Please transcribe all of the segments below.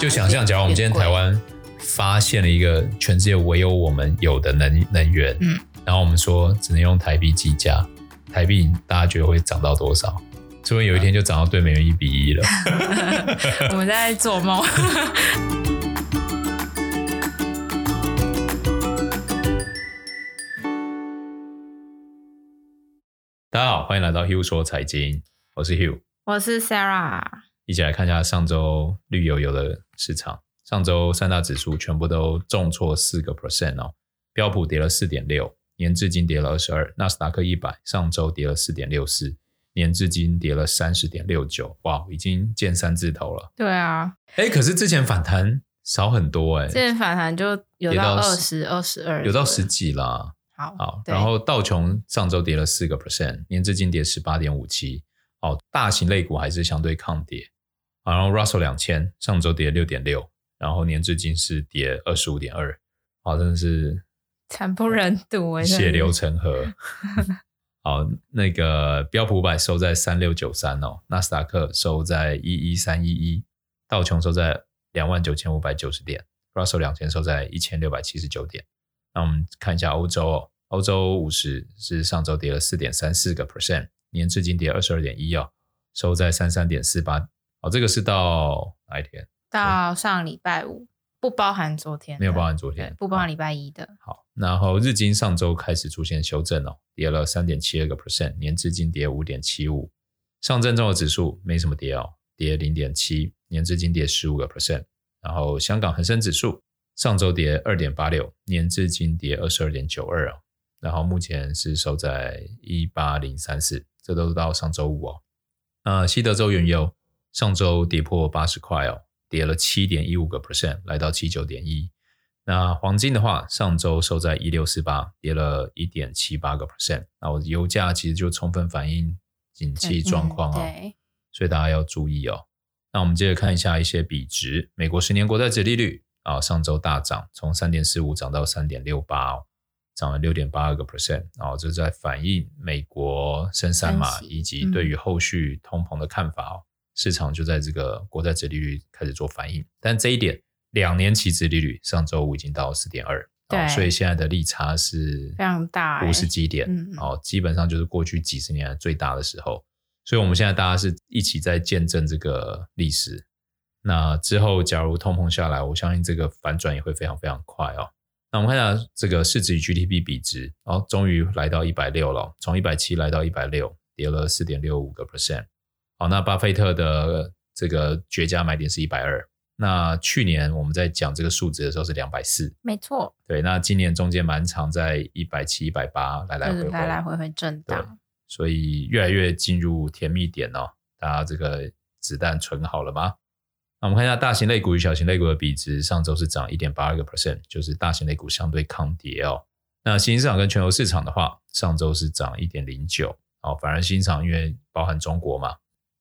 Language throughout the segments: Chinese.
就想象，假如我们今天台湾发现了一个全世界唯有我们有的能能源，嗯，然后我们说只能用台币计价，台币大家觉得会涨到多少？是不是有一天就涨到对美元一比一了？我们在做梦。大家好，欢迎来到 Hugh 说财经，我是 Hugh，我是 Sarah。一起来看一下上周绿油油的市场。上周三大指数全部都重挫四个 percent 哦，标普跌了四点六，年至今跌了二十二。纳斯达克一百上周跌了四点六四，年至今跌了三十点六九。哇，已经见三字头了。对啊，哎，可是之前反弹少很多哎，之前反弹就有到二十二十二，有到十几啦。好，好，然后道琼上周跌了四个 percent，年至今跌十八点五七。哦，大型类股还是相对抗跌。然后 Russell 两千上周跌六点六，然后年至今是跌二十五点二，好，真的是惨不忍睹，血流成河。好，那个标普五百收在三六九三哦，纳斯达克收在一一三一一，道琼收在两万九千五百九十点，Russell 两千收在一千六百七十九点。那我们看一下欧洲哦，欧洲五十是上周跌了四点三四个 percent，年至今跌二十二点一哦，收在三三点四八。哦，这个是到哪一天？到上礼拜五，不包含昨天，没有包含昨天，不包含礼拜一的。好，然后日经上周开始出现修正哦，跌了三点七二个 percent，年至今跌五点七五。上证综合指数没什么跌哦，跌零点七，年至今跌十五个 percent。然后香港恒生指数上周跌二点八六，年至今跌二十二点九二哦。然后目前是收在一八零三四，这都是到上周五哦。呃，西德州原油。上周跌破八十块哦，跌了七点一五个 percent，来到七九点一。那黄金的话，上周收在一六四八，跌了一点七八个 percent。那我油价其实就充分反映景气状况哦，所以大家要注意哦。那我们接着看一下一些比值，美国十年国债殖利率啊，上周大涨，从三点四五涨到三点六八哦，涨了六点八二个 percent。然后这在反映美国升三码以及对于后续通膨的看法哦。市场就在这个国债殖利率开始做反应，但这一点两年期殖利率上周五已经到四点二，对，所以现在的利差是非常大，五十基点，哦，基本上就是过去几十年来最大的时候，所以我们现在大家是一起在见证这个历史。那之后假如通膨下来，我相信这个反转也会非常非常快哦。那我们看一下这个市值与 GDP 比值，哦，终于来到一百六了，从一百七来到一百六，跌了四点六五个 percent。好，那巴菲特的这个绝佳买点是一百二。那去年我们在讲这个数值的时候是两百四，没错。对，那今年中间蛮长，在一百七、一百八来来回回，来来回回震荡。所以越来越进入甜蜜点哦。大家这个子弹存好了吗？那我们看一下大型类股与小型类股的比值，上周是涨一点八二个 percent，就是大型类股相对抗跌哦。那新兴市场跟全球市场的话，上周是涨一点零九，哦，反而新兴市场因为包含中国嘛。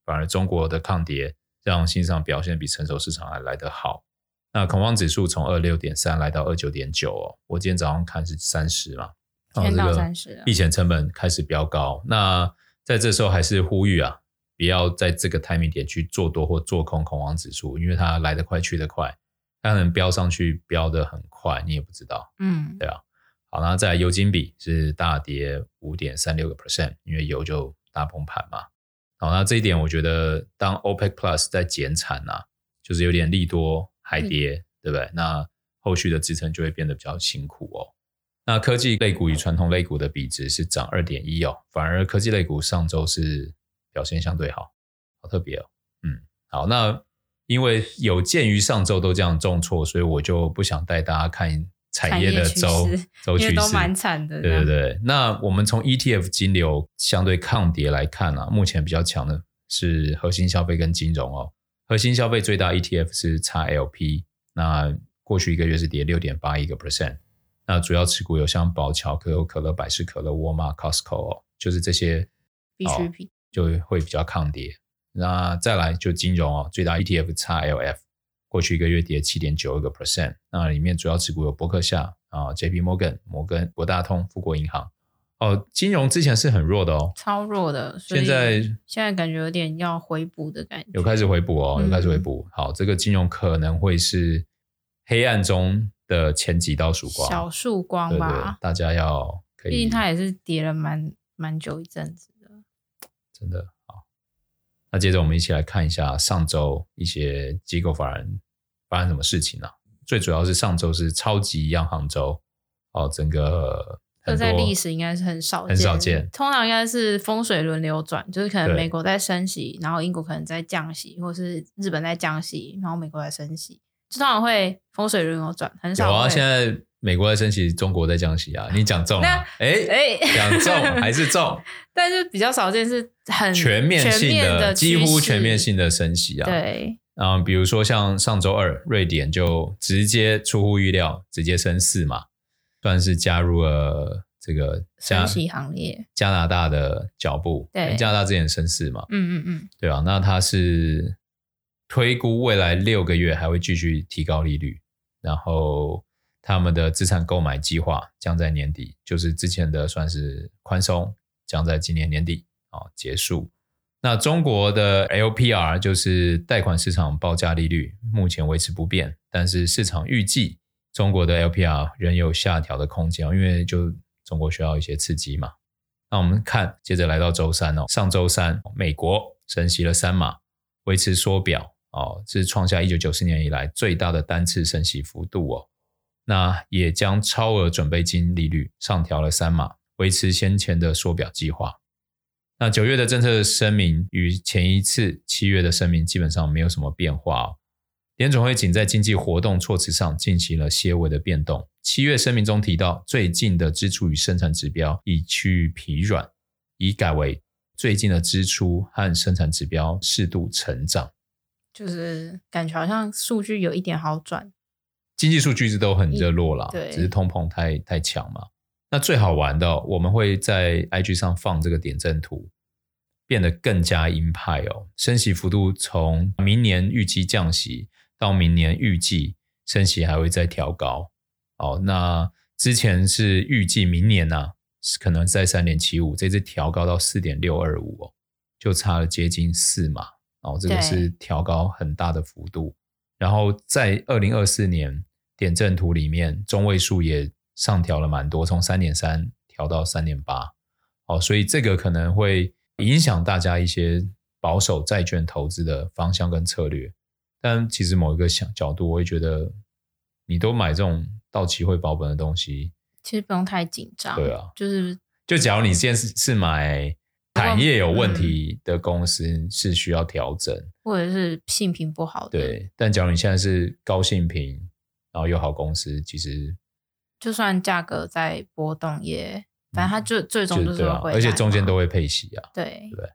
反而中国的抗跌让新兴市场表现比成熟市场还来得好。那恐慌指数从二六点三来到二九点九哦，我今天早上看是三十嘛，天到三十，避险成本开始飙高。那在这时候还是呼吁啊，不要在这个 timing 点去做多或做空恐慌指数，因为它来得快去得快，它可能飙上去飙得很快，你也不知道。嗯，对啊。好，那再来油金比是大跌五点三六个 percent，因为油就大崩盘嘛。好，那这一点我觉得，当 OPEC Plus 在减产啊，就是有点利多还跌，嗯、对不对？那后续的支撑就会变得比较辛苦哦。那科技类股与传统类股的比值是涨二点一哦，反而科技类股上周是表现相对好，好特别哦。嗯，好，那因为有鉴于上周都这样重挫，所以我就不想带大家看。产业的周周趋势都蛮惨的，对对对。那我们从 ETF 金流相对抗跌来看啊，目前比较强的是核心消费跟金融哦。核心消费最大 ETF 是 XLP，那过去一个月是跌六点八一个 percent。那主要持股有像宝侨、可口可乐、百事可乐、沃尔玛、Costco 哦，就是这些必需品就会比较抗跌。那再来就金融哦，最大 ETF XLF。过去一个月跌七点九二个 percent，那里面主要持股有伯克夏啊、JP Morgan、摩根、博大通、富国银行，哦，金融之前是很弱的哦，超弱的。现在现在感觉有点要回补的感觉，有开始回补哦，有开始回补。嗯、好，这个金融可能会是黑暗中的前几道曙光，小曙光吧。对对，大家要可以，毕竟它也是跌了蛮蛮久一阵子的，真的好。那接着我们一起来看一下上周一些机构法人发生什么事情啊？最主要是上周是超级央行周，哦，整个。这在历史应该是很少见，很少见。通常应该是风水轮流转，就是可能美国在升息，然后英国可能在降息，或是日本在降息，然后美国在升息，就通常会风水轮流转，很少。有啊，现在美国在升息，中国在降息啊，你讲中了，哎哎，讲中 还是中，但是比较少见是很全面性的，的几乎全面性的升息啊。对，嗯，比如说像上周二，瑞典就直接出乎预料，直接升四嘛。算是加入了这个加升息行列，加拿大的脚步。对，加拿大之前升四嘛，嗯嗯嗯，对啊，那它是推估未来六个月还会继续提高利率，然后他们的资产购买计划将在年底，就是之前的算是宽松，将在今年年底啊结束。那中国的 LPR 就是贷款市场报价利率，目前维持不变，但是市场预计。中国的 LPR 仍有下调的空间，因为就中国需要一些刺激嘛。那我们看，接着来到周三哦，上周三美国升息了三码，维持缩表哦，是创下一九九四年以来最大的单次升息幅度哦。那也将超额准备金利率上调了三码，维持先前的缩表计划。那九月的政策声明与前一次七月的声明基本上没有什么变化哦。联总会仅在经济活动措辞上进行了些微的变动。七月声明中提到，最近的支出与生产指标已趋于疲软，已改为最近的支出和生产指标适度成长。就是感觉好像数据有一点好转，经济数据一直都很热络啦，对，只是通膨太太强嘛。那最好玩的，我们会在 IG 上放这个点阵图，变得更加鹰派哦。升息幅度从明年预期降息。到明年预计升息还会再调高，哦，那之前是预计明年呢、啊，可能在三点七五，这次调高到四点六二五哦，就差了接近四码，哦，这个是调高很大的幅度。然后在二零二四年点阵图里面，中位数也上调了蛮多，从三点三调到三点八，哦，所以这个可能会影响大家一些保守债券投资的方向跟策略。但其实某一个想角度，我会觉得，你都买这种到期会保本的东西，其实不用太紧张。对啊，就是就假如你现在是是买产业有问题的公司，是需要调整，或者是性评不好的。对，但假如你现在是高性评，然后有好公司，其实就算价格在波动，也反正它就最终就是会，而且中间都会配息啊。对对。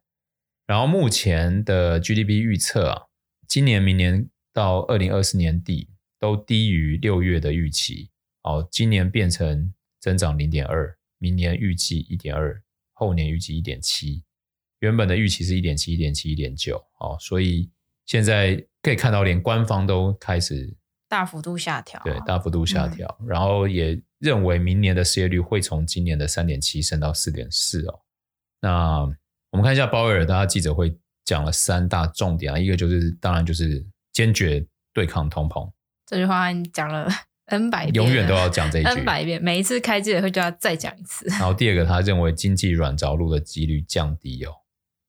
然后目前的 GDP 预测啊。今年、明年到二零二四年底都低于六月的预期。哦，今年变成增长零点二，明年预计一点二，后年预计一点七。原本的预期是一点七、一点七、一点九。哦，所以现在可以看到，连官方都开始大幅度下调。对，大幅度下调。嗯。然后也认为明年的失业率会从今年的三点七升到四点四。哦，那我们看一下鲍威尔，他记者会。讲了三大重点啊，一个就是当然就是坚决对抗通膨，这句话你讲了 N 百遍，永远都要讲这一句 N 百遍，每一次开记者会就要再讲一次。然后第二个，他认为经济软着陆的几率降低哦。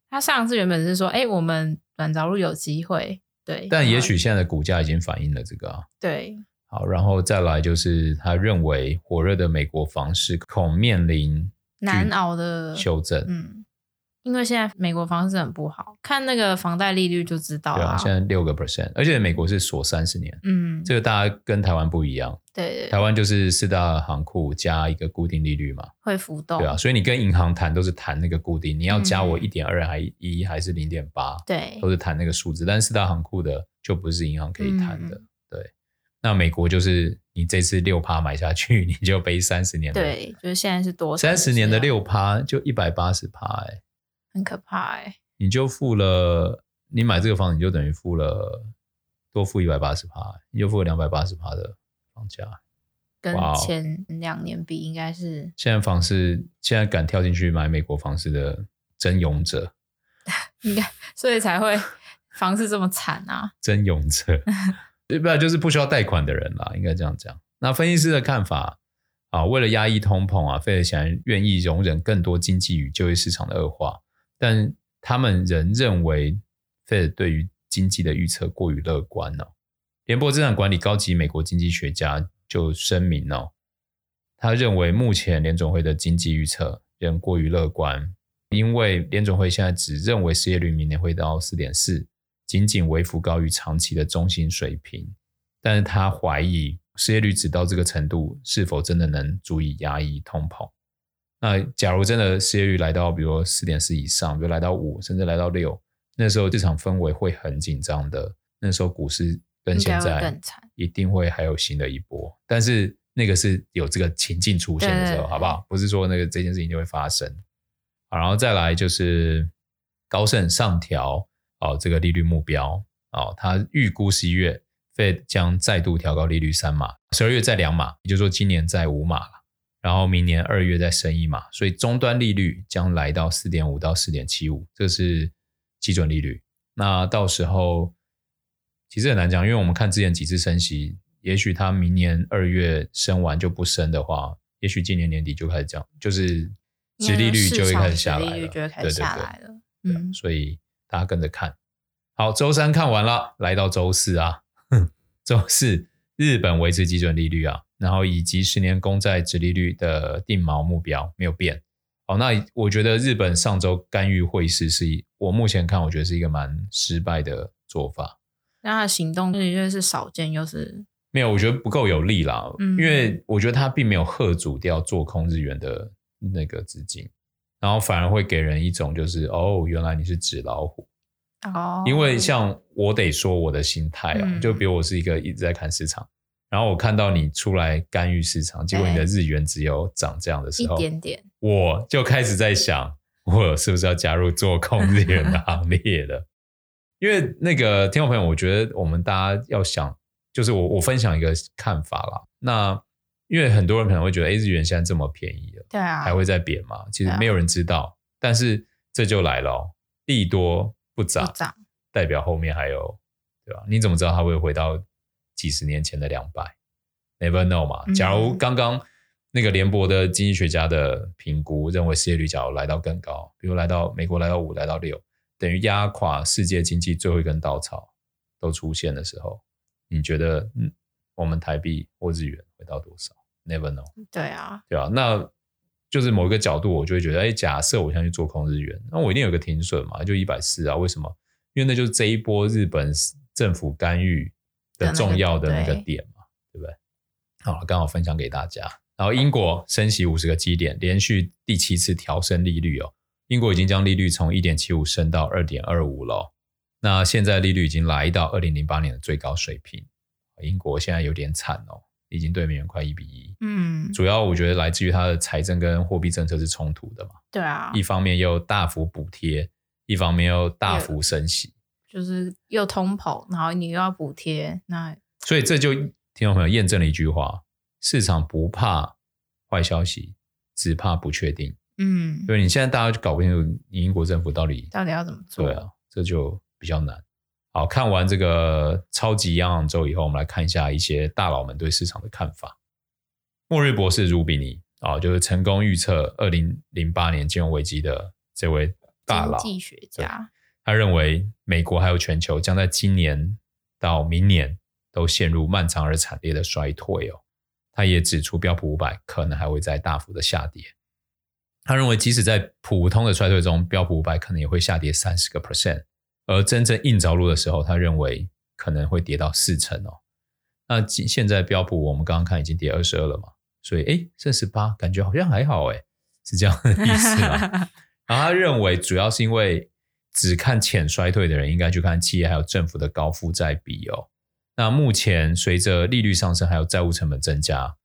他上次原本是说，哎，我们软着陆有机会，对，但也许现在的股价已经反映了这个啊。对，好，然后再来就是他认为火热的美国房市恐面临难熬的修正，嗯。因为现在美国房市很不好，看那个房贷利率就知道了。对啊，现在六个 percent，而且美国是锁三十年。嗯，这个大家跟台湾不一样。对，对，对，台湾就是四大行库加一个固定利率嘛，会浮动。对啊，所以你跟银行谈都是谈那个固定，你要加我一点二还一还是零点八？对，都是谈那个数字。但四大行库的就不是银行可以谈的。嗯、对，那美国就是你这次六趴买下去，你就背三十年。对，就是现在是多三十年的六趴就一百八十趴哎。很可怕哎、欸！你就付了，你买这个房子你就等于付了多付一百八十趴，你就付了两百八十趴的房价，跟前两年比，应该是现在房市现在敢跳进去买美国房市的真勇者，应该所以才会房市这么惨啊！真勇者，对不就是不需要贷款的人啦，应该这样讲。那分析师的看法啊，为了压抑通膨啊，费德显然愿意容忍更多经济与就业市场的恶化，但他们仍认为费德对于经济的预测过于乐观了。联邦资产管理高级美国经济学家就声明哦，他认为目前联总会的经济预测仍过于乐观，因为联总会现在只认为失业率明年会到四点四，仅仅微幅高于长期的中性水平。但是他怀疑失业率只到这个程度，是否真的能足以压抑通膨？那假如真的失业率来到，比如说四点四以上，比如来到五，甚至来到六，那时候市场氛围会很紧张的。那时候股市。跟现在一定会还有新的一波，但是那个是有这个情境出现的时候，好不好？不是说那个这件事情就会发生。好，然后再来就是高盛上调哦这个利率目标哦，他预估十一月 Fed 将再度调高利率三码，十二月再两码，也就是说今年再五码了，然后明年二月再升一码，所以终端利率将来到四点五到四点七五，这是基准利率。那到时候。其实很难讲，因为我们看之前几次升息，也许它明年二月升完就不升的话，也许今年年底就开始降，就是殖利率就会开始下来了，对对对，嗯，所以大家跟着看。好，周三看完了，来到周四啊，周四日本维持基准利率啊，然后以及十年公债直利率的定锚目标没有变。好，那我觉得日本上周干预汇市是一，我目前看我觉得是一个蛮失败的做法。那他的行动的确是少见，又是没有，我觉得不够有力啦。嗯，因为我觉得他并没有喝阻掉做空日元的那个资金，然后反而会给人一种就是哦，原来你是纸老虎哦。因为像我得说我的心态啊，嗯，就比如我是一个一直在看市场，然后我看到你出来干预市场，结果你的日元只有涨这样的时候，一点点，我就开始在想，我是不是要加入做空日元的行列了？因为那个听众朋友，我觉得我们大家要想，就是我我分享一个看法啦。那因为很多人可能会觉得，哎，日元现在这么便宜了，对啊，还会再贬吗？其实没有人知道。但是这就来了，利多不涨，代表后面还有，对吧？你怎么知道它会回到几十年前的两百？Never know 嘛。假如刚刚那个联博的经济学家的评估认为失业率假如来到更高，比如来到美国来到五，来到六。等于压垮世界经济最后一根稻草都出现的时候，你觉得嗯，我们台币或日元会到多少？Never know。对啊，对啊，那就是某一个角度，我就会觉得，哎，假设我现在去做空日元，那我一定有个停损嘛，就一百四啊？为什么？因为那就是这一波日本政府干预的重要的那个点嘛，对，对不对？好，刚好分享给大家。然后英国升息五十个基点，连续第七次调升利率哦。英国已经将利率从一点七五升到二点二五了，那现在利率已经来到二零零八年的最高水平。英国现在有点惨哦，已经对美元快一比一。嗯，主要我觉得来自于它的财政跟货币政策是冲突的嘛。对啊，一方面又大幅补贴，一方面又大幅升息，就是又通膨，然后你又要补贴，那所以这就听众朋友验证了一句话：市场不怕坏消息，只怕不确定。嗯，对，你现在大家就搞不清楚，英国政府到底到底要怎么做？对啊，这就比较难。好，看完这个超级央行周以后，我们来看一下一些大佬们对市场的看法。末日博士卢比尼啊，就是成功预测二零零八年金融危机的这位大佬经济学家，他认为美国还有全球将在今年到明年都陷入漫长而惨烈的衰退哦。他也指出，标普五百可能还会再大幅的下跌。他认为，即使在普通的衰退中，标普五百可能也会下跌三十个 percent，而真正硬着陆的时候，他认为可能会跌到四成哦。那现在标普我们刚刚看已经跌二十二了嘛，所以诶，剩十八，感觉好像还好诶，是这样的意思吗？然后他认为，主要是因为只看浅衰退的人，应该去看企业还有政府的高负债比哦。那目前随着利率上升，还有债务成本增加。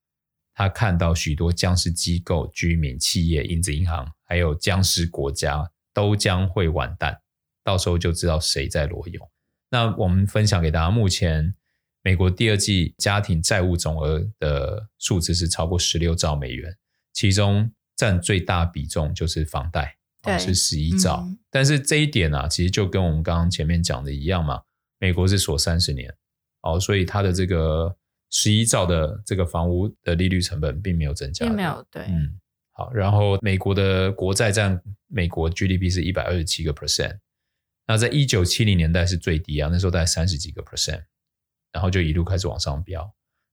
他看到许多僵尸机构、居民、企业、影子银行，还有僵尸国家都将会完蛋，到时候就知道谁在裸泳。那我们分享给大家，目前美国第二季家庭债务总额的数字是超过十六兆美元，其中占最大比重就是房贷，对，是十一兆。嗯。但是这一点啊，其实就跟我们刚刚前面讲的一样嘛，美国是锁三十年，哦，所以它的这个十一兆的这个房屋的利率成本并没有增加，并没有，对，嗯。好，然后美国的国债占美国 GDP 是一百二十七个 percent，那在一九七零年代是最低啊，那时候大概三十几个 percent，然后就一路开始往上飙。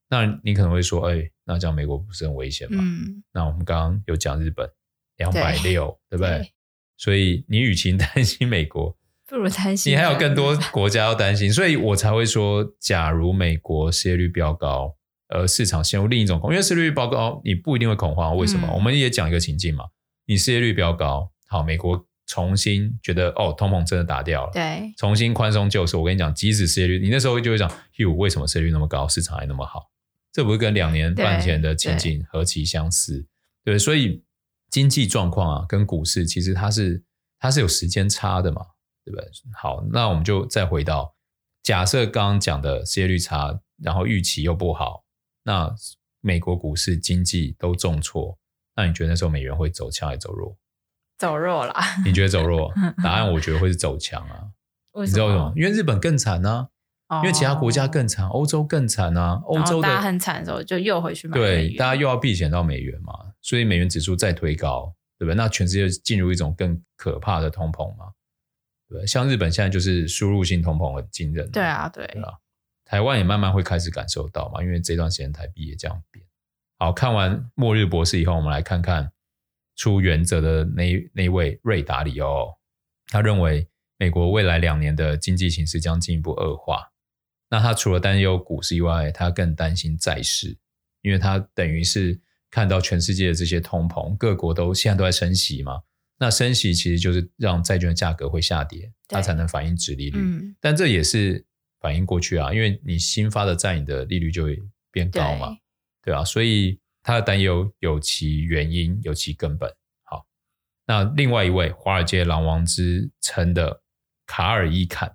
那你可能会说，哎，那这样美国不是很危险吗？嗯。那我们刚刚有讲日本两百六，对不对？对。所以你与其担心美国，不如担心你还有更多国家要担心，所以我才会说，假如美国失业率飙高。呃，市场陷入另一种恐慌，因为失业率飙高，你不一定会恐慌。为什么？嗯、我们也讲一个情境嘛，你失业率飙高，好，美国重新觉得哦，通膨真的打掉了，对，重新宽松救市。我跟你讲，即使失业率，你那时候就会讲，Hugh，为什么失业率那么高，市场还那么好？这不是跟两年半前的情景何其相似？对，对，所以经济状况啊，跟股市其实它是它是有时间差的嘛，对不对？好，那我们就再回到假设刚刚讲的失业率差，然后预期又不好。那美国股市经济都重挫，那你觉得那时候美元会走强还是走弱？走弱啦。你觉得走弱？答案我觉得会是走强啊。你知道为什么？因为日本更惨啊，哦，因为其他国家更惨，欧洲更惨啊。欧洲的大家很惨的时候，就又回去买。对，大家又要避险到美元嘛，所以美元指数再推高，对不对？那全世界进入一种更可怕的通膨嘛，对不对？像日本现在就是输入性通膨很惊人。对啊，对。对啊台湾也慢慢会开始感受到嘛，因为这段时间台币也这样贬。好，看完《末日博士》以后，我们来看看出原则的那那位瑞达里欧，他认为美国未来两年的经济形势将进一步恶化。那他除了担忧股市以外，他更担心债市，因为他等于是看到全世界的这些通膨，各国都现在都在升息嘛。那升息其实就是让债券的价格会下跌，它才能反映殖利率。嗯。但这也是。反映过去啊，因为你新发的债，你的利率就会变高嘛，对，吧啊，所以他的担忧有其原因，有其根本。好，那另外一位华尔街狼王之称的卡尔伊坎，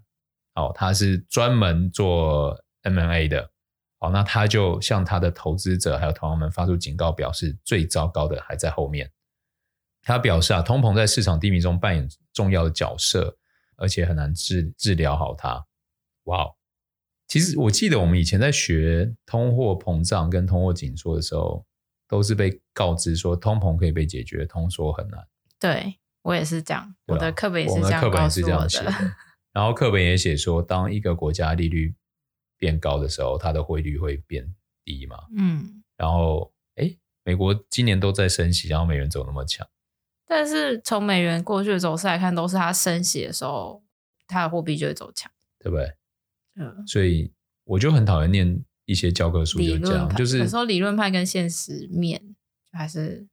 哦，他是专门做 M&A 的，好，那他就向他的投资者还有同行们发出警告，表示最糟糕的还在后面。他表示啊，通膨在市场低迷中扮演重要的角色，而且很难治治疗好它。哇哦！其实我记得我们以前在学通货膨胀跟通货紧缩的时候，都是被告知说通膨可以被解决，通缩很难。对，我也是这样，我的课本也是这样课本也是这样写的。然后课本也写说，当一个国家利率变高的时候，它的汇率会变低嘛。嗯。然后，哎，美国今年都在升息，然后美元走那么强。但是从美元过去的走势来看，都是它升息的时候，它的货币就会走强，对不对？嗯，所以我就很讨厌念一些教科书，就这样，就是有时候理论派跟现实面还是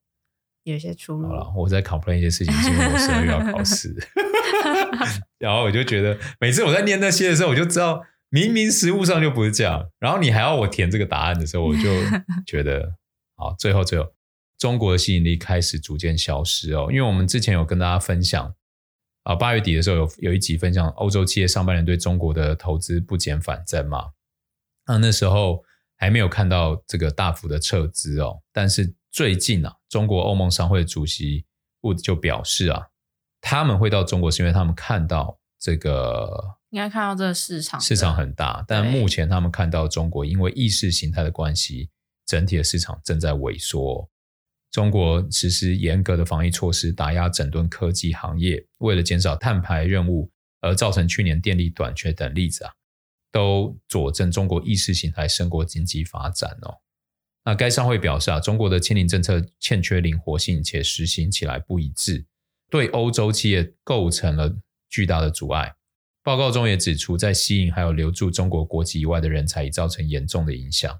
有一些出入。好了，我在 complain 一些事情，是因为我十二月要考试 然后我就觉得每次我在念那些的时候，我就知道明明实物上就不是这样，然后你还要我填这个答案的时候，我就觉得 好，最后最后，中国的吸引力开始逐渐消失哦，因为我们之前有跟大家分享。啊，八月底的时候有有一集分享欧洲企业上半年对中国的投资不减反增嘛？那那时候还没有看到这个大幅的撤资哦，但是最近啊，中国欧盟商会主席 Wood 就表示啊，他们会到中国是因为他们看到这个应该看到这个市场市场很大，但目前他们看到中国因为意识形态的关系，整体的市场正在萎缩。中国实施严格的防疫措施，打压整顿科技行业，为了减少碳排任务而造成去年电力短缺等例子啊，都佐证中国意识形态胜过经济发展哦。那该商会表示啊，中国的清零政策欠缺灵活性，且实行起来不一致，对欧洲企业构成了巨大的阻碍。报告中也指出，在吸引还有留住中国国籍以外的人才，已造成严重的影响。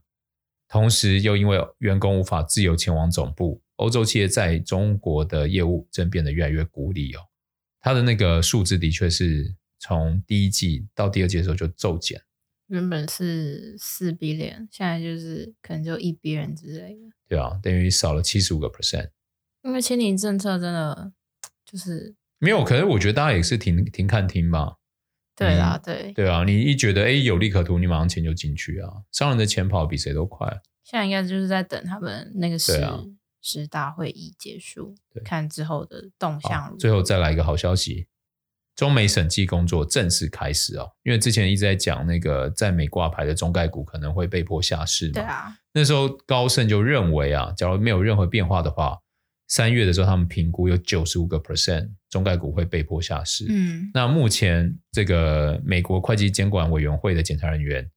同时，又因为员工无法自由前往总部，欧洲企业在中国的业务正变得越来越孤立哦。它的那个数字的确是从第一季到第二季的时候就骤减，原本是四 billion，现在就是可能就一 billion 之类的。对啊，等于少了七十五个 percent。因为清零政策真的就是没有，可是我觉得大家也是停停看听吧。对啊，对对啊，你一觉得哎有利可图，你马上钱就进去啊。商人的钱跑比谁都快。现在应该就是在等他们那个十、啊、十大会议结束，看之后的动向。最后再来一个好消息，中美审计工作正式开始哦。因为之前一直在讲那个在美挂牌的中概股可能会被迫下市嘛。对啊。那时候高盛就认为啊，假如没有任何变化的话。三月的时候，他们评估有九十五个 percent 中概股会被迫下市。嗯，那目前这个美国会计监管委员会的检查人员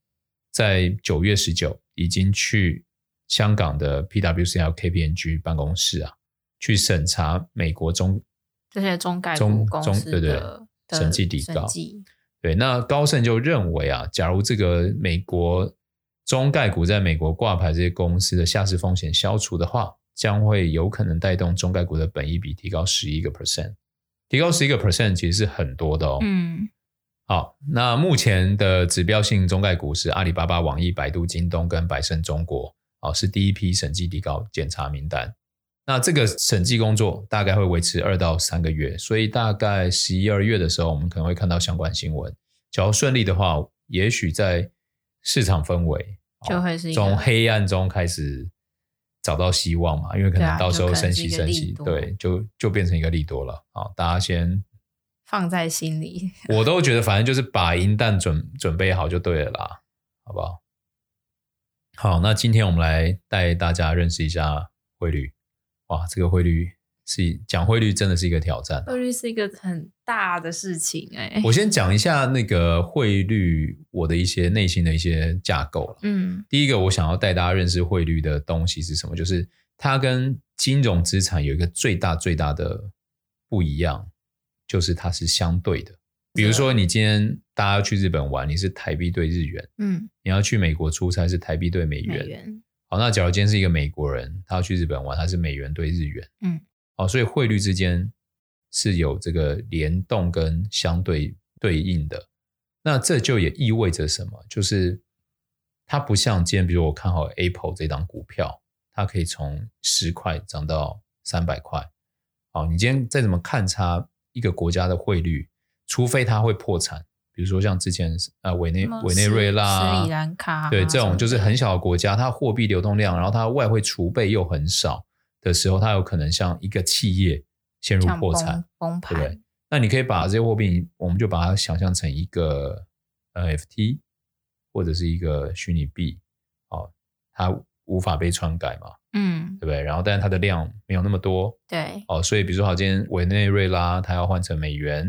在九月十九已经去香港的 PwC、L KPMG 办公室啊，去审查美国中这些中概股公司的对对审计底稿。对，那高盛就认为啊，假如这个美国中概股在美国挂牌这些公司的下市风险消除的话。将会有可能带动中概股的本益比提高十一个 percent，提高十一个 percent 其实是很多的哦。嗯，好，那目前的指标性中概股是阿里巴巴、网易、百度、京东跟百胜中国，哦，是第一批审计底稿检查名单。那这个审计工作大概会维持二到三个月，所以大概十一二月的时候，我们可能会看到相关新闻。假如顺利的话，也许在市场氛围就会是从黑暗中开始。找到希望嘛？因为可能到时候升息升息，对，就就变成一个利多了。啊，大家先放在心里。我都觉得，反正就是把银弹准准备好就对了啦，好不好？好，那今天我们来带大家认识一下汇率。哇，这个汇率。是讲汇率真的是一个挑战，汇率是一个很大的事情哎。我先讲一下那个汇率，我的一些内心的一些架构。嗯，第一个我想要带大家认识汇率的东西是什么？就是它跟金融资产有一个最大最大的不一样，就是它是相对的。比如说，你今天大家要去日本玩，你是台币兑日元，嗯，你要去美国出差是台币兑美元。美元。好，那假如今天是一个美国人，他要去日本玩，他是美元兑日元，嗯。好，所以汇率之间是有这个联动跟相对对应的。那这就也意味着什么？就是它不像今天，比如我看好 Apple 这档股票，它可以从十块涨到三百块。好，你今天再怎么看差一个国家的汇率，除非它会破产，比如说像之前啊委内委内瑞拉、斯里兰卡，对，这种就是很小的国家，它货币流动量，然后它外汇储备又很少。的时候，它有可能像一个企业陷入破产，崩盘。对，那你可以把这些货币，我们就把它想象成一个 NFT 或者是一个虚拟币，哦，它无法被篡改嘛，嗯，对不对？然后，但是它的量没有那么多，对，哦，所以比如说，好，今天委内瑞拉它要换成美元，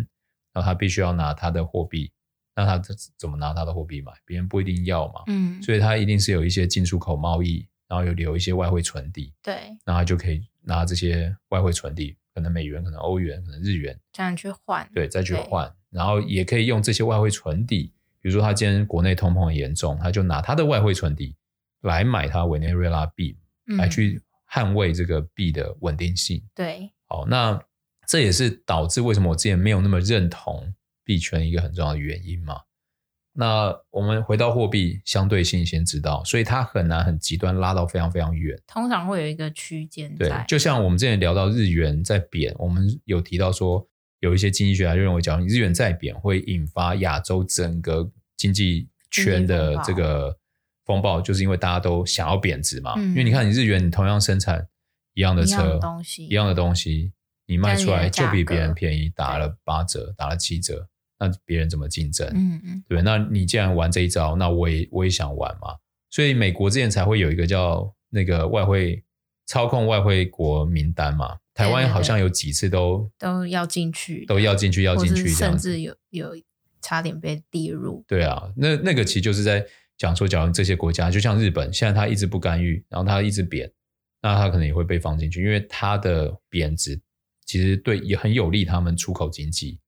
然后它必须要拿它的货币，那它怎么拿它的货币买？别人不一定要嘛，嗯，所以它一定是有一些进出口贸易。然后有留一些外汇存底，对，然后就可以拿这些外汇存底，可能美元，可能欧元，可能日元，这样去换，对，再去换，然后也可以用这些外汇存底，比如说他今天国内通膨很严重，他就拿他的外汇存底来买他委内瑞拉币，嗯，来去捍卫这个币的稳定性。对，好，那这也是导致为什么我之前没有那么认同币圈一个很重要的原因嘛。那我们回到货币相对性，先知道，所以它很难很极端拉到非常非常远。通常会有一个区间。对，就像我们之前聊到日元在贬，我们有提到说，有一些经济学家就认为，假如日元在贬，会引发亚洲整个经济圈的这个风暴，就是因为大家都想要贬值嘛。因为你看，你日元你同样生产一样的车，一样的东西，一样的东西，你卖出来就比别人便宜，打了八折，打了七折。那别人怎么竞争？嗯嗯，对，那你既然玩这一招，那我也我也想玩嘛。所以美国之前才会有一个叫那个外汇操控外汇国名单嘛。台湾好像有几次都都要进去，都要进去，要进去，甚至有有差点被列入。对啊，那那个其实就是在讲说，假如这些国家就像日本，现在他一直不干预，然后他一直贬，那他可能也会被放进去，因为他的贬值其实对也很有利他们出口经济。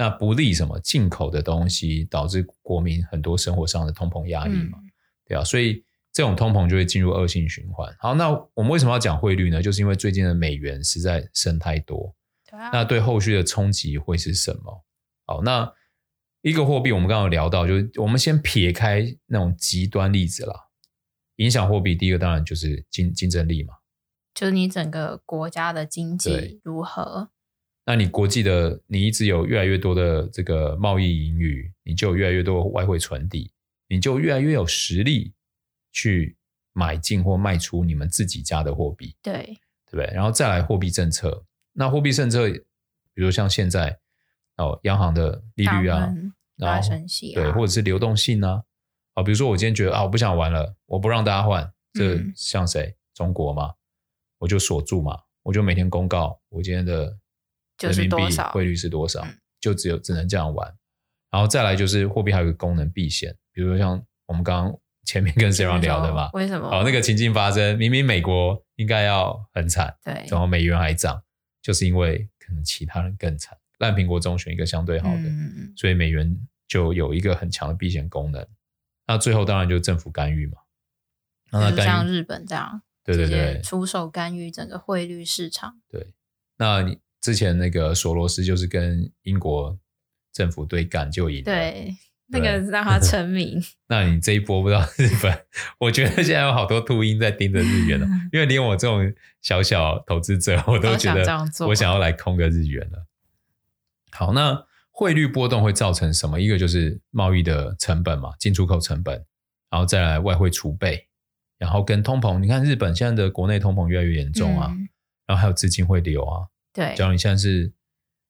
那不利什么进口的东西，导致国民很多生活上的通膨压力嘛，嗯、对啊，所以这种通膨就会进入恶性循环。好，那我们为什么要讲汇率呢？就是因为最近的美元实在升太多，对啊，那对后续的冲击会是什么？好，那一个货币我们刚刚有聊到，就是我们先撇开那种极端例子啦，影响货币第一个当然就是竞竞争力嘛，就是你整个国家的经济如何。那你国际的你一直有越来越多的这个贸易盈余，你就有越来越多外汇存底，你就越来越有实力去买进或卖出你们自己家的货币，对对不对？然后再来货币政策，那货币政策，比如像现在哦，央行的利率啊，然后升息、啊、对，或者是流动性啊，啊，比如说我今天觉得啊，我不想玩了，我不让大家换，这像谁？嗯、中国嘛，我就锁住嘛，我就每天公告我今天的人民币汇率是多少，就是、就只有只能这样玩。然后再来就是货币还有一个功能避险，比如说像我们刚刚。前面跟 Sarah 聊的嘛？为什么？哦，那个情境发生，明明美国应该要很惨，对，然后美元还涨，就是因为可能其他人更惨，烂苹果中选一个相对好的，嗯、所以美元就有一个很强的避险功能。那最后当然就是政府干预嘛，那干预像日本这样，对对对，出手干预整个汇率市场。对，那你之前那个索罗斯就是跟英国政府对干就赢了，对。那个让他成名。那你这一波不知道日本，我觉得现在有好多秃鹰在盯着日元了，因为连我这种小小投资者，我都觉得我想要来空个日元了。好，那汇率波动会造成什么？一个就是贸易的成本嘛，进出口成本，然后再来外汇储备，然后跟通膨。你看日本现在的国内通膨越来越严重啊，嗯、然后还有资金会流啊。对，假如你现在是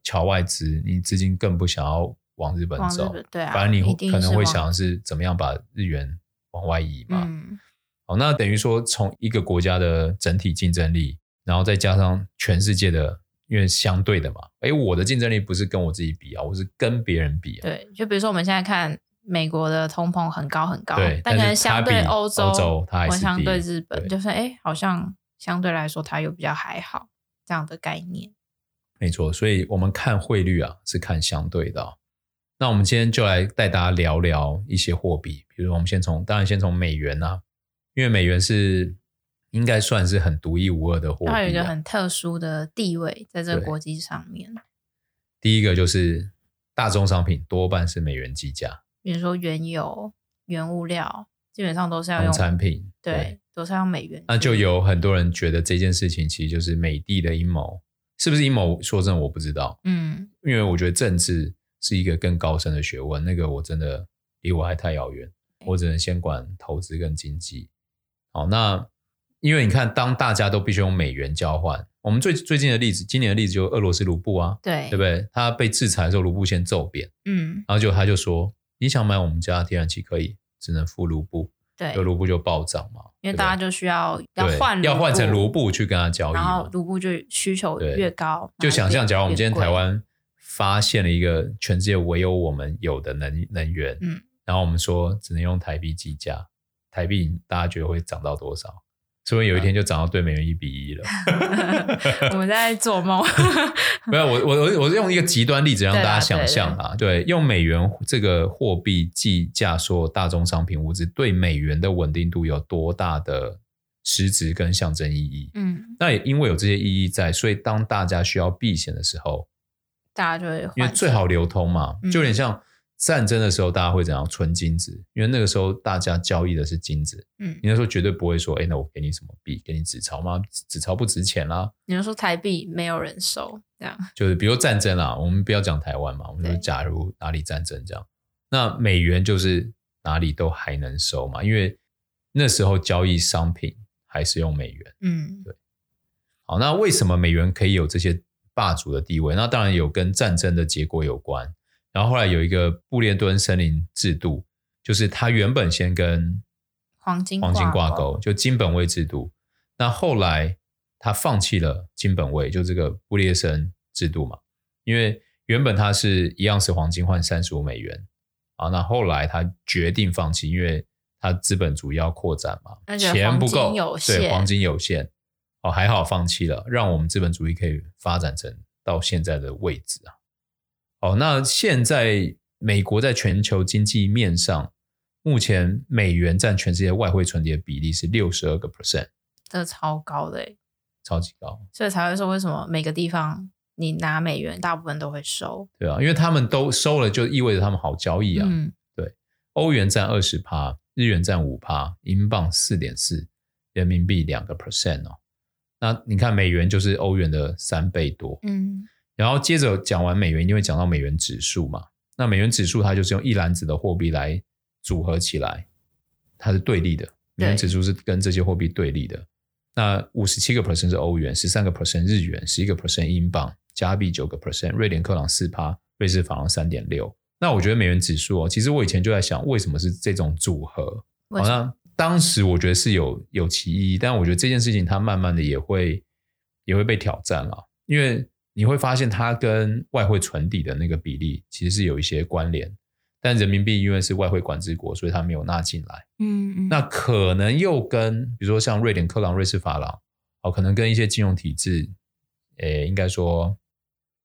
侨外资，你资金更不想要。往日本走，对啊，反正你可能会想的是怎么样把日元往外移嘛。嗯，好，那等于说从一个国家的整体竞争力，然后再加上全世界的，因为相对的嘛，哎，我的竞争力不是跟我自己比啊，我是跟别人比啊。对，就比如说我们现在看美国的通膨很高很高，对，但可能相对欧洲，欧洲它还是相对日本，就是哎，好像相对来说它又比较还好这样的概念。没错，所以我们看汇率啊，是看相对的。那我们今天就来带大家聊聊一些货币，比如我们先从，当然先从美元啊，因为美元是应该算是很独一无二的货币啊，它有一个很特殊的地位在这个国际上面。第一个就是大宗商品多半是美元计价，比如说原油、原物料，基本上都是要用产品，对，对都是要用美元。那就有很多人觉得这件事情其实就是美帝的阴谋，是不是阴谋？说真的，我不知道。嗯，因为我觉得政治。是一个更高深的学问，那个我真的离我还太遥远，我只能先管投资跟经济。好，那因为你看，当大家都必须用美元交换，我们最最近的例子，今年的例子就是俄罗斯卢布啊，对，对不对？他被制裁的时候，卢布先骤贬，嗯，然后就他就说，你想买我们家天然气可以，只能付卢布，对，就卢布就暴涨嘛，因为大家就需要要换要换成卢布去跟他交易，然后卢布就需求越高，就想象，假如我们今天台湾。发现了一个全世界唯有我们有的能能源，嗯，然后我们说只能用台币计价，台币大家觉得会涨到多少？所以有一天就涨到对美元一比一了。我们在做梦。没有，我我我我是用一个极端例子让大家想象啊，对，用美元这个货币计价说大宗商品物资对美元的稳定度有多大的实质跟象征意义？嗯，那也因为有这些意义在，所以当大家需要避险的时候。大家就会因为最好流通嘛，就有点像战争的时候，大家会怎样存金子？嗯、因为那个时候大家交易的是金子，嗯，你那时候绝对不会说，哎，那我给你什么币？给你纸钞吗？纸钞不值钱啦。你要说台币没有人收，这样就是比如战争啦，我们不要讲台湾嘛，我们说假如哪里战争这样，那美元就是哪里都还能收嘛，因为那时候交易商品还是用美元，嗯，对。好，那为什么美元可以有这些？霸主的地位，那当然有跟战争的结果有关。然后后来有一个布列顿森林制度，就是他原本先跟黄金黄金挂钩，就金本位制度。那后来他放弃了金本位，就这个布列森制度嘛，因为原本它是一样是黄金换三十五美元啊。那后来他决定放弃，因为他资本主义要扩展嘛，钱不够，对，黄金有限。哦，还好放弃了，让我们资本主义可以发展成到现在的位置啊。哦，那现在美国在全球经济面上，目前美元占全世界外汇存底的比例是六十二个 percent，这超高的，超级高，所以才会说为什么每个地方你拿美元，大部分都会收，对啊，因为他们都收了，就意味着他们好交易啊。嗯，对，欧元占二十趴，日元占五趴，英镑四点四，人民币两个 percent 哦。那你看，美元就是欧元的三倍多，嗯，然后接着讲完美元，一定会讲到美元指数嘛。那美元指数它就是用一篮子的货币来组合起来，它是对立的。美元指数是跟这些货币对立的。那五十七个 percent 是欧元，十三个 percent 日元，十一个 percent 英镑，加币九个 percent，瑞典克朗四趴，瑞士法郎三点六。那我觉得美元指数哦，其实我以前就在想，为什么是这种组合？好像当时我觉得是有有其意义，但我觉得这件事情它慢慢的也会也会被挑战了，因为。你会发现它跟外汇存底的那个比例其实是有一些关联，但人民币因为是外汇管制国，所以它没有纳进来。嗯嗯，那可能又跟比如说像瑞典克朗、瑞士法郎，哦，可能跟一些金融体制，诶，应该说，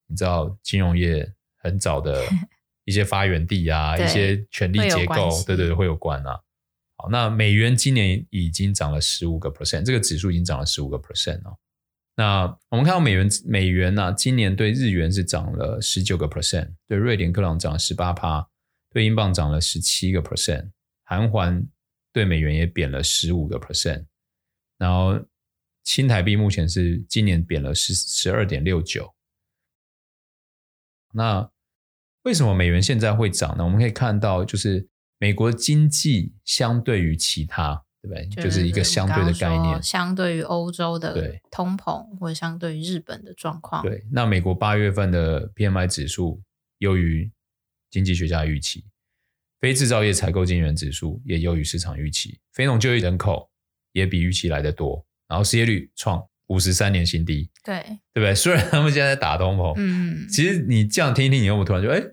你知道金融业很早的 一些发源地啊，一些权力结构，对对对，会有关啊。好，那美元今年已经涨了十五个 percent，这个指数已经涨了十五个 percent 哦。那我们看到美元，美元呢、今年对日元是涨了十九个 percent，对瑞典克朗涨了十八趴，对英镑涨了十七个 percent，韩元对美元也贬了十五个 percent，然后新台币目前是今年贬了十十二点六九。那为什么美元现在会涨呢？我们可以看到，就是美国经济相对于其他。对，就是一个相对的概念，相对于欧洲的通膨，或者相对于日本的状况。对，那美国八月份的 PMI 指数优于经济学家预期，非制造业采购经理人指数也优于市场预期，非农就业人口也比预期来得多，然后失业率创五十三年新低。对，对不对？虽然他们现在在打通膨，嗯，其实你这样听一听，你有没有突然觉得，哎，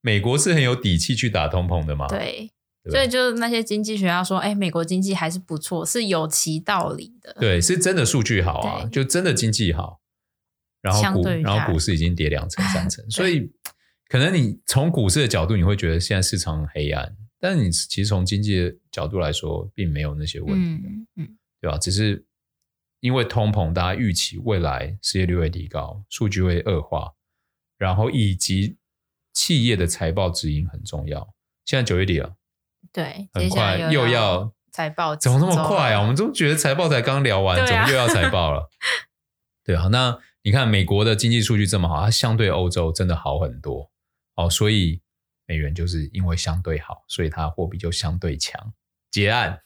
美国是很有底气去打通膨的吗？对。所以就是那些经济学家说，哎，美国经济还是不错，是有其道理的。对，是真的数据好啊，就真的经济好。然后股，然后股市已经跌两成三成，所以可能你从股市的角度，你会觉得现在市场很黑暗，但是你其实从经济的角度来说，并没有那些问题，嗯，嗯，对吧？只是因为通膨，大家预期未来失业率会提高，数据会恶化，然后以及企业的财报指引很重要。现在九月底了。对，很快又要财报，怎么那么快啊？我们都觉得财报才刚聊完，啊、怎么又要财报了？对啊，那你看美国的经济数据这么好，它相对欧洲真的好很多哦，所以美元就是因为相对好，所以它货币就相对强。结案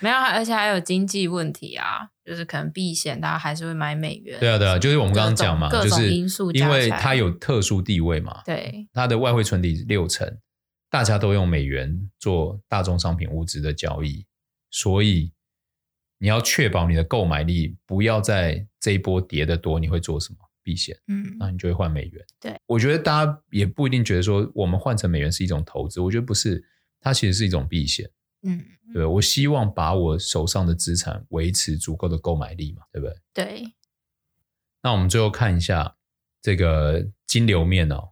没有，而且还有经济问题啊，就是可能避险，大家还是会买美元。对啊，对啊，就是我们刚刚讲嘛，就是因为它有特殊地位嘛，对，它的外汇存底六成。大家都用美元做大宗商品物资的交易，所以你要确保你的购买力不要在这一波跌得多，你会做什么？避险，嗯，那你就会换美元。对，我觉得大家也不一定觉得说我们换成美元是一种投资，我觉得不是，它其实是一种避险。嗯，对，我希望把我手上的资产维持足够的购买力嘛，对不对？对。那我们最后看一下这个金流面哦。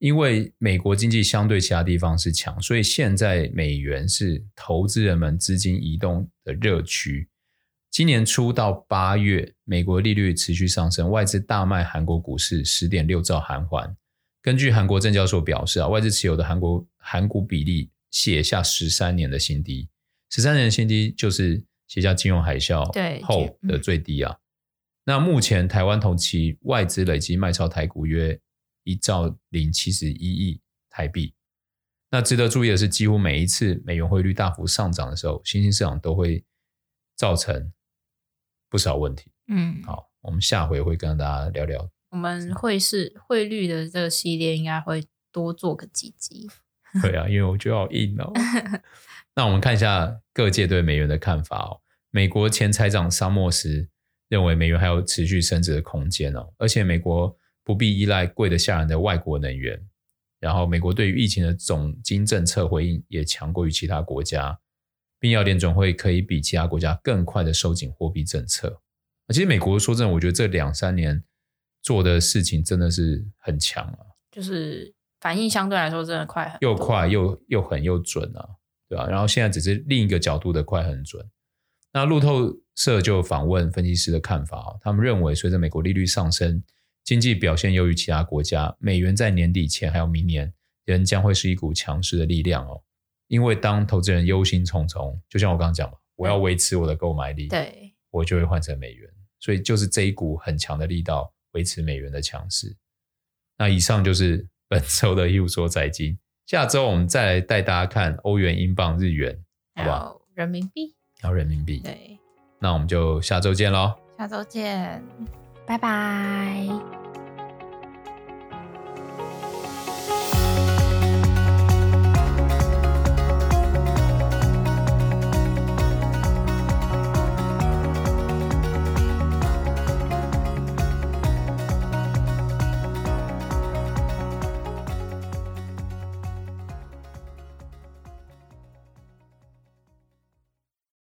因为美国经济相对其他地方是强，所以现在美元是投资人们资金移动的热区。今年初到八月，美国利率持续上升，外资大卖韩国股市十点六兆韩元。根据韩国证交所表示啊，外资持有的韩国韩股比例写下十三年的新低，十三年的新低就是写下金融海啸后的最低啊。那目前台湾同期外资累计卖超台股约。一兆零七十一亿台币。那值得注意的是，几乎每一次美元汇率大幅上涨的时候，新兴市场都会造成不少问题。嗯，好，我们下回会跟大家聊聊。我们汇市汇率的这个系列应该会多做个几集。对啊，因为我就要硬了。那我们看一下各界对美元的看法哦。美国前财长沙默斯认为美元还有持续升值的空间哦，而且美国。不必依赖贵得吓人的外国能源，然后美国对于疫情的总经政策回应也强过于其他国家，并要联准会可以比其他国家更快的收紧货币政策。其实美国说真的，我觉得这两三年做的事情真的是很强啊，就是反应相对来说真的快很，又快又又狠又准啊，对吧？然后现在只是另一个角度的快很准。那路透社就访问分析师的看法，他们认为随着美国利率上升。经济表现优于其他国家，美元在年底前还有明年仍将会是一股强势的力量哦。因为当投资人忧心忡忡，就像我刚刚讲嘛，我要维持我的购买力，对，我就会换成美元。所以就是这一股很强的力道维持美元的强势。那以上就是本周的一无所财经，下周我们再来带大家看欧元、英镑、日元，好不好？人民币，然后人民币。对，那我们就下周见喽。下周见，拜拜。